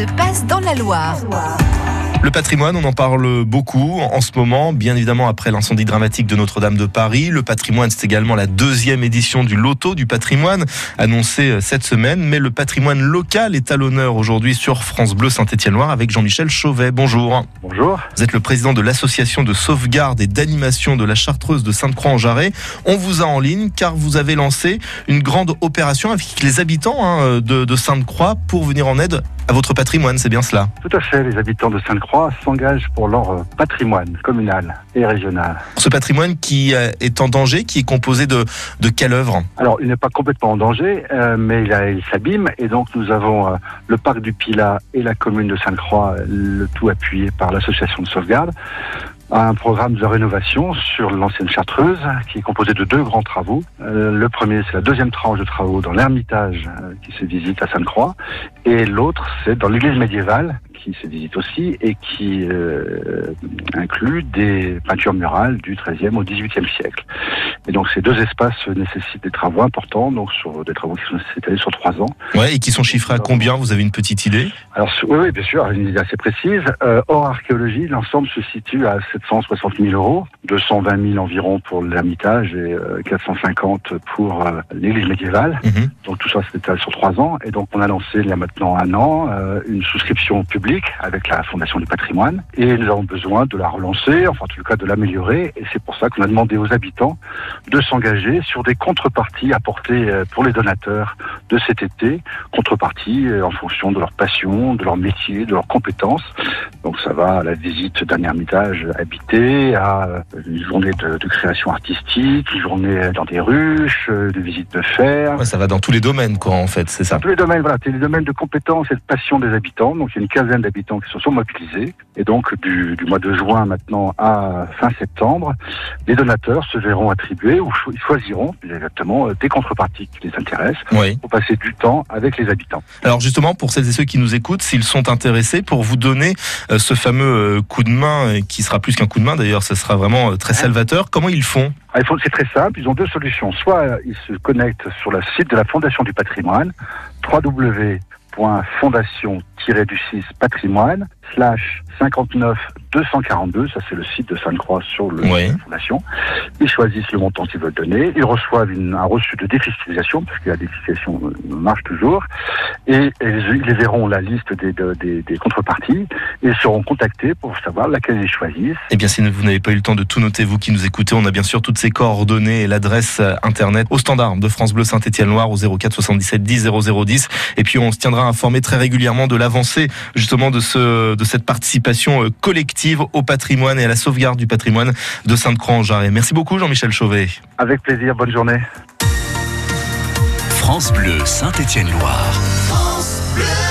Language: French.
se passe dans la Loire. Le patrimoine, on en parle beaucoup en ce moment, bien évidemment après l'incendie dramatique de Notre-Dame de Paris. Le patrimoine, c'est également la deuxième édition du loto du patrimoine, annoncée euh, cette semaine. Mais le patrimoine local est à l'honneur aujourd'hui sur France Bleu Saint-Étienne-Loire avec Jean-Michel Chauvet. Bonjour. Bonjour. Vous êtes le président de l'association de sauvegarde et d'animation de la Chartreuse de Sainte-Croix-en-Jarret. On vous a en ligne car vous avez lancé une grande opération avec les habitants hein, de, de Sainte-Croix pour venir en aide à votre patrimoine, c'est bien cela. Tout à fait, les habitants de Sainte-Croix s'engagent pour leur euh, patrimoine communal et régional. Ce patrimoine qui euh, est en danger, qui est composé de, de quelle œuvre? Alors, il n'est pas complètement en danger, euh, mais il, s'abîme, et donc nous avons euh, le parc du Pilat et la commune de Sainte-Croix, le tout appuyé par l'association de sauvegarde, un programme de rénovation sur l'ancienne Chartreuse, qui est composé de deux grands travaux. Euh, le premier, c'est la deuxième tranche de travaux dans l'Ermitage, euh, qui se visite à Sainte-Croix, et l'autre, c'est dans l'église médiévale, qui se visite aussi, et qui euh, inclut des peintures murales du XIIIe au XVIIIe siècle. Et donc ces deux espaces nécessitent des travaux importants, donc sur des travaux qui sont étalés sur trois ans. Ouais, et qui sont chiffrés à combien? Vous avez une petite idée? Alors oui, bien sûr, une idée assez précise. Euh, hors archéologie, l'ensemble se situe à 760 000 euros, 220 000 environ pour l'Ermitage et euh, 450 pour euh, l'église médiévale. Mhm. Donc tout ça s'étale sur trois ans. Et donc on a lancé il y a maintenant un an euh, une souscription publique avec la Fondation du patrimoine. Et nous avons besoin de la relancer, enfin en tout cas de l'améliorer. Et c'est pour ça qu'on a demandé aux habitants de s'engager sur des contreparties apportées euh, pour les donateurs de cet été. Contreparties euh, en fonction de leur passion, de leur métier, de leurs compétences. Donc ça va à la visite d'un ermitage habité, à euh, une journée de, de création artistique, une journée dans des ruches, de visite de fer. Ouais, Ça va dans tous les domaines, quoi, en fait, c'est ça. Tous les domaines, voilà, c'est les domaines de compétences et de passion des habitants. Donc, il y a une quinzaine d'habitants qui se sont mobilisés. Et donc, du, du mois de juin maintenant à fin septembre, les donateurs se verront attribuer ou cho- choisiront exactement euh, des contreparties qui les intéressent Oui. pour passer du temps avec les habitants. Alors justement, pour celles et ceux qui nous écoutent, s'ils sont intéressés, pour vous donner euh, ce fameux euh, coup de main, qui sera plus qu'un coup de main d'ailleurs, ce sera vraiment très salvateur, comment ils font? Ah, C'est très simple, ils ont deux solutions. Soit ils se connectent sur le site de la Fondation du patrimoine, www.fondation-du6 patrimoine, slash 59 242, ça c'est le site de Sainte-Croix sur le de la Fondation. Ils choisissent le montant qu'ils veulent donner, ils reçoivent une- un reçu de défiscalisation, parce que la défiscalisation marche toujours, et, et ils, verront la liste des, de- des, des contreparties, et seront contactés pour savoir laquelle ils choisissent. Eh bien, si vous n'avez pas eu le temps de tout noter, vous qui nous écoutez, on a bien sûr toutes ces coordonnées et l'adresse euh, internet au standard de France Bleu Saint-Étienne-Loire au 04 77 10 0010. Et puis, on se tiendra informé très régulièrement de l'avancée, justement, de ce, de cette participation euh, collective au patrimoine et à la sauvegarde du patrimoine de Sainte-Croix-en-Jarret. Merci beaucoup, Jean-Michel Chauvet. Avec plaisir, bonne journée. France Bleu Saint-Étienne-Loire. France Bleu.